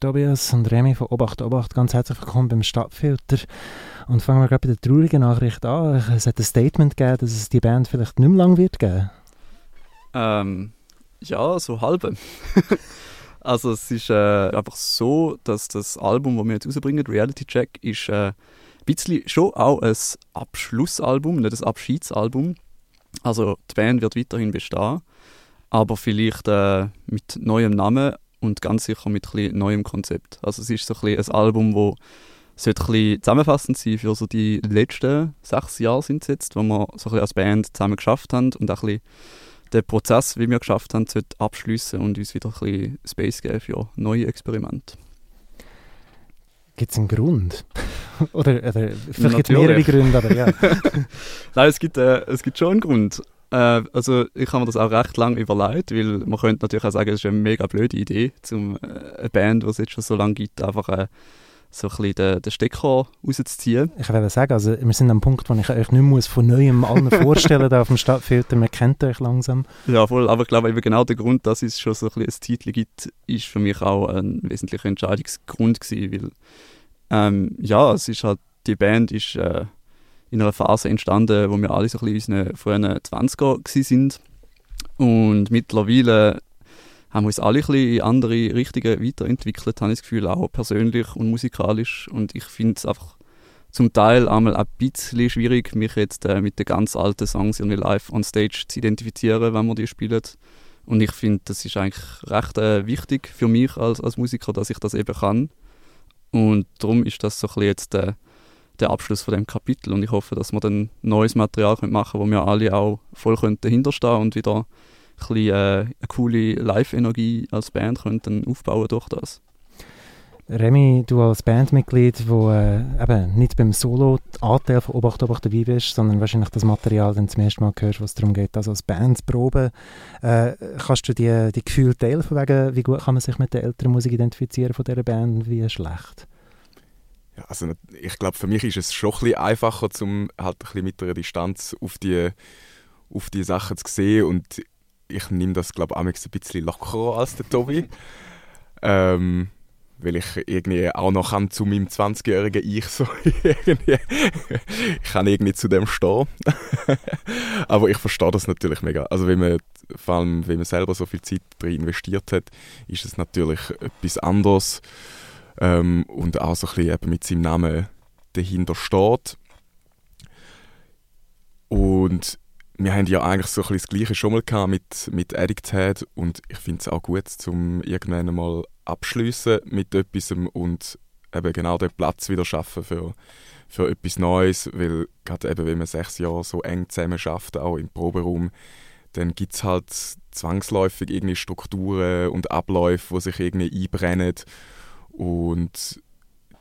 Tobias und Remy von Obacht Obacht, ganz herzlich willkommen beim Stadtfilter. Und fangen wir gerade bei der traurigen Nachricht an. Es hat ein Statement gegeben, dass es die Band vielleicht nicht mehr lang wird geben. Ähm, ja, so halb. also es ist äh, einfach so, dass das Album, das wir jetzt rausbringen, Reality Check, ist äh, ein bisschen schon auch ein Abschlussalbum, nicht ein Abschiedsalbum. Also die Band wird weiterhin bestehen, aber vielleicht äh, mit neuem Namen und ganz sicher mit ein neuem Konzept. Also es ist so ein, ein Album, wo sollte ein zusammenfassend sein für so die letzten sechs Jahre sind es jetzt, wo wir so ein als Band zusammen geschafft haben und auch ein den Prozess, wie wir geschafft haben, sollte abschließen und uns wieder ein bisschen Space geben für neue Experimente. Gibt es einen Grund? oder, oder vielleicht gibt es mehrere Gründe, aber ja. Nein, es gibt, äh, es gibt schon einen Grund. Äh, also ich habe mir das auch recht lange überlegt, weil man könnte natürlich auch sagen, es ist eine mega blöde Idee, um äh, eine Band, die es jetzt schon so lange gibt, einfach äh, so ein bisschen den, den Stecker rauszuziehen. Ich würde sagen, also wir sind am Punkt, wo ich euch nicht mehr von neuem allen vorstellen auf dem Stadtfilter. Man kennt euch langsam. Ja, voll. Aber ich glaube, eben genau der Grund, dass es schon so ein, bisschen ein Titel gibt, ist für mich auch ein wesentlicher Entscheidungsgrund gewesen, weil ähm, ja, es ist halt, die Band ist äh, in einer Phase entstanden, wo wir alle so ein bisschen in unseren frühen 20er sind. Und mittlerweile haben wir uns alle ein bisschen in andere Richtungen weiterentwickelt, habe ich das Gefühl, auch persönlich und musikalisch. Und ich finde es einfach zum Teil einmal ein bisschen schwierig, mich jetzt äh, mit den ganz alten Songs irgendwie live on stage zu identifizieren, wenn wir die spielen. Und ich finde, das ist eigentlich recht äh, wichtig für mich als, als Musiker, dass ich das eben kann. Und darum ist das so ein bisschen jetzt äh, der Abschluss von dem Kapitel und ich hoffe, dass wir dann neues Material machen können, wo wir alle auch voll dahinterstehen und wieder ein bisschen, äh, eine coole Live-Energie als Band könnten aufbauen durch das. Remy, du als Bandmitglied, wo äh, eben nicht beim Solo-Anteil von Obacht Obacht dabei bist, sondern wahrscheinlich das Material dann zum ersten Mal hörst, was darum geht, also als Band zu proben, äh, kannst du die, die Gefühle teilen, von wegen, wie gut kann man sich mit der älteren Musik identifizieren von dieser Band und wie schlecht? Ja, also ich glaube, für mich ist es schon ein bisschen einfacher, um halt ein mit einer Distanz auf die, auf die Sachen zu sehen und ich nehme das, glaube ich, ein bisschen lockerer als der Tobi. ähm, weil ich irgendwie auch noch kann zu meinem 20-jährigen Ich so irgendwie, ich kann irgendwie zu dem stehen. Aber ich verstehe das natürlich mega. Also wenn man, vor allem wenn man selber so viel Zeit drin investiert hat, ist es natürlich etwas anderes ähm, und auch so ein bisschen eben mit seinem Namen dahinter steht. Und wir haben ja eigentlich so ein bisschen das Gleiche schon mal gehabt mit, mit Addict Head und ich finde es auch gut, um irgendwann mal abschließen mit etwas und eben genau den Platz wieder schaffen für, für etwas Neues, weil gerade eben, wenn man sechs Jahre so eng zusammen schafft, auch im Proberaum, dann gibt es halt zwangsläufig irgendwie Strukturen und Abläufe, die sich irgendwie einbrennen und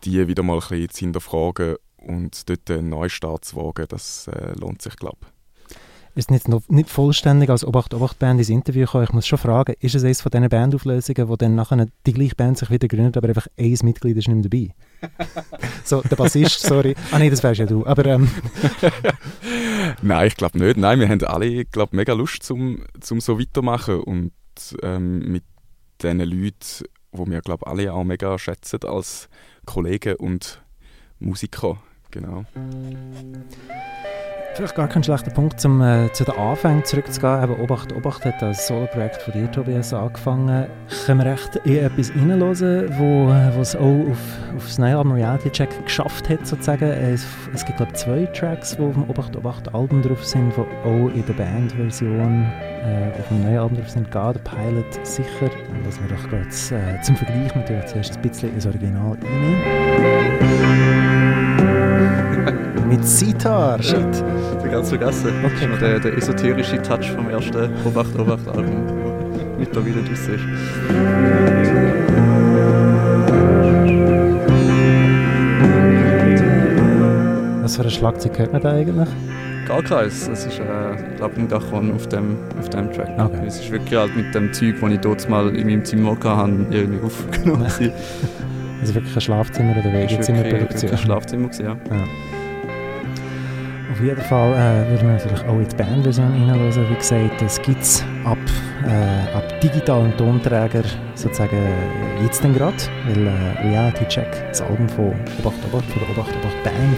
die wieder mal ein bisschen zu hinterfragen und dort einen Neustart zu wagen, das äh, lohnt sich, glaube ich. Ist nicht, noch, nicht vollständig als Obacht Obacht Band ins Interview gekommen. Ich muss schon fragen, ist es eines von diesen Bandauflösungen, wo dann nachher die gleiche Band sich wieder gründet, aber einfach ein Mitglied ist nicht mehr dabei? so, der Bassist, sorry. Ah nein, das wärst ja du. Aber, ähm. Nein, ich glaube nicht. Nein, wir haben alle, glaube mega Lust zum, zum so weitermachen und ähm, mit diesen Leuten wo wir glaube alle auch mega schätzen als Kollegen und Musiker. Genau. Vielleicht gar kein schlechter Punkt, um äh, zu den Anfängen zurückzugehen. Eben Obacht, Obacht hat als Solo-Projekt von dir, Tobias, angefangen. Können wir echt in etwas reinhören, wo es auch auf, auf das neue Album Reality Check geschafft hat, sozusagen. Es, es gibt, glaube zwei Tracks, die auf dem Obacht, Obacht Album drauf sind, die auch in der Bandversion äh, auf dem neuen Album drauf sind. Gar der Pilot sicher. Und lassen wir doch gerade äh, zum Vergleich natürlich zuerst ein bisschen ins Original rein mit Sitar. Shit. Ich ganz vergessen. Das ist noch der, der esoterische Touch vom ersten Obacht Obacht Album, der mittlerweile draus ist. Was für ein Schlagzeug hört man da eigentlich? Gar keins. Es ist, äh, glaube ich, Dachon auf dem, auf dem Track. Okay. Es ist wirklich halt mit dem Zeug, das ich dort mal in meinem Zimmer hatte, irgendwie aufgenommen. Also wirklich ein Schlafzimmer oder Wegezimmerproduktion? Ein Schlafzimmer, ja. ja. Auf jeden Fall äh, würden wir natürlich auch in die Bandversion reinhören. Wie gesagt, es gibt es ab äh, ab digitalen Tonträger sozusagen jetzt denn gerade, weil äh, Reality Check, das Album von Obacht Obacht, von der Obacht Obacht Band,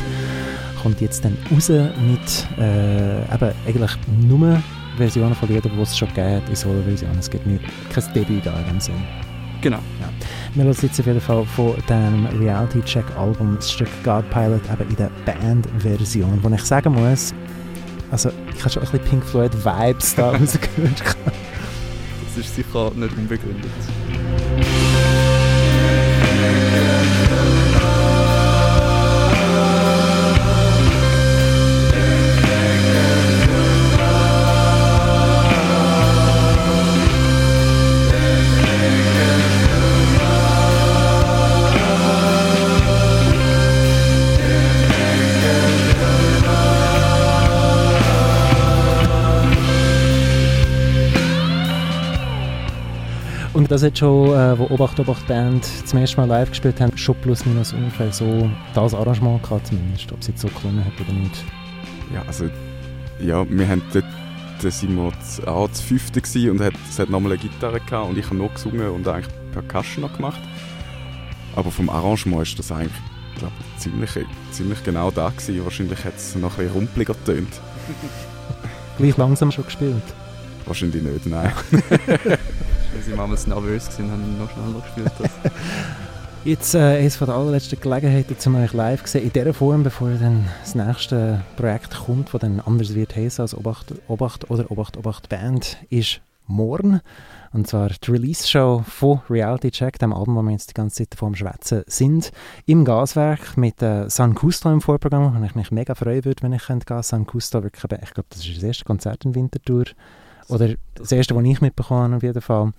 kommt jetzt dann raus mit äh, eben eigentlich nur Versionen von Liedern, die es schon gegeben hat, in Solo-Versionen. Es gibt nicht, kein Debüt da in dem Sinn. Genau. Ja. Wir hören jetzt auf jeden Fall von dem Reality Check Album das Stück God Pilot eben in der Band-Version, wo ich sagen muss, also ich habe schon ein bisschen Pink Floyd Vibes da rausgehört. Das ist sicher nicht unbegründet. Und das hat schon, äh, wo Obacht Obacht Band zum ersten Mal live gespielt haben, schon plus minus ungefähr so das Arrangement gehabt zumindest, ob es jetzt so gelungen hat oder nicht. Ja, also, ja, wir haben dort, da sind wir zu, ah, zu fünften gewesen und hat, es hat nochmal eine Gitarre gehabt und ich habe noch gesungen und eigentlich Percussion noch gemacht. Aber vom Arrangement ist das eigentlich, glaube ziemlich, ziemlich genau da gewesen. Wahrscheinlich hat es noch ein bisschen rumpeliger getönt. Gleich langsam schon gespielt? Wahrscheinlich nicht, nein. Weil sie damals nervös waren, haben wir noch schneller gespielt. Das. Jetzt äh, eines von der allerletzten Gelegenheiten, um euch live zu sehen, in dieser Form, bevor dann das nächste Projekt kommt, das dann anders wird heißen als Obacht, Obacht oder Obacht Obacht Band, ist morgen. Und zwar die Release-Show von Reality Check, dem Album, wo wir jetzt die ganze Zeit vor dem Schwätzen sind, im Gaswerk mit äh, San Custo im Vorprogramm, wo ich mich mega freuen würde, wenn ich könnte gehen. San Custo, wirklich, ich glaube, das ist das erste Konzert in Winterthur. Oder das erste, das ich mitbekommen habe, auf jeden Fall.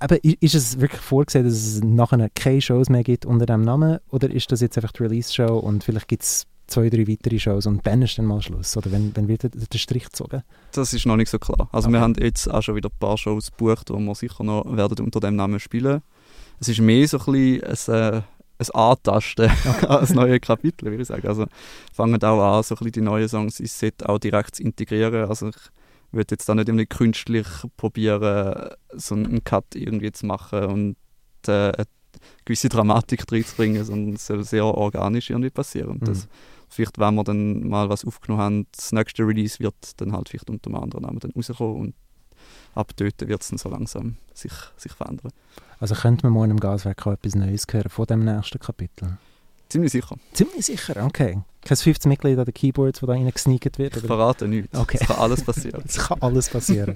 Aber ist es wirklich vorgesehen, dass es nachher keine Shows mehr gibt unter diesem Namen? Oder ist das jetzt einfach die Release-Show und vielleicht gibt es zwei, drei weitere Shows und dann ist dann mal Schluss? Oder wenn, wenn wird der Strich gezogen? Das ist noch nicht so klar. Also okay. wir haben jetzt auch schon wieder ein paar Shows gebucht, die wir sicher noch werden unter dem Namen spielen. Es ist mehr so ein bisschen ein, äh, ein Antasten als neue Kapitel, würde ich sagen. Also fangen auch an, so ein bisschen die neuen Songs ins Set auch direkt zu integrieren. Also ich würde jetzt da nicht irgendwie künstlich probieren, so einen Cut irgendwie zu machen und äh, eine gewisse Dramatik reinzubringen, sondern es soll sehr organisch irgendwie passieren. Und das, mhm. vielleicht, wenn wir dann mal was aufgenommen haben, das nächste Release wird dann halt vielleicht unter einem anderen Namen dann rauskommen und ab dort wird es dann so langsam sich, sich verändern. Also könnte man morgen im Gaswerk auch etwas Neues hören von dem nächsten Kapitel? Ziemlich sicher. Ziemlich sicher, okay. Kein 15 Mitglied an den Keyboards, wo da reingesneakt wird? Ich verrate nichts. Okay. Es kann alles passieren. es kann alles passieren.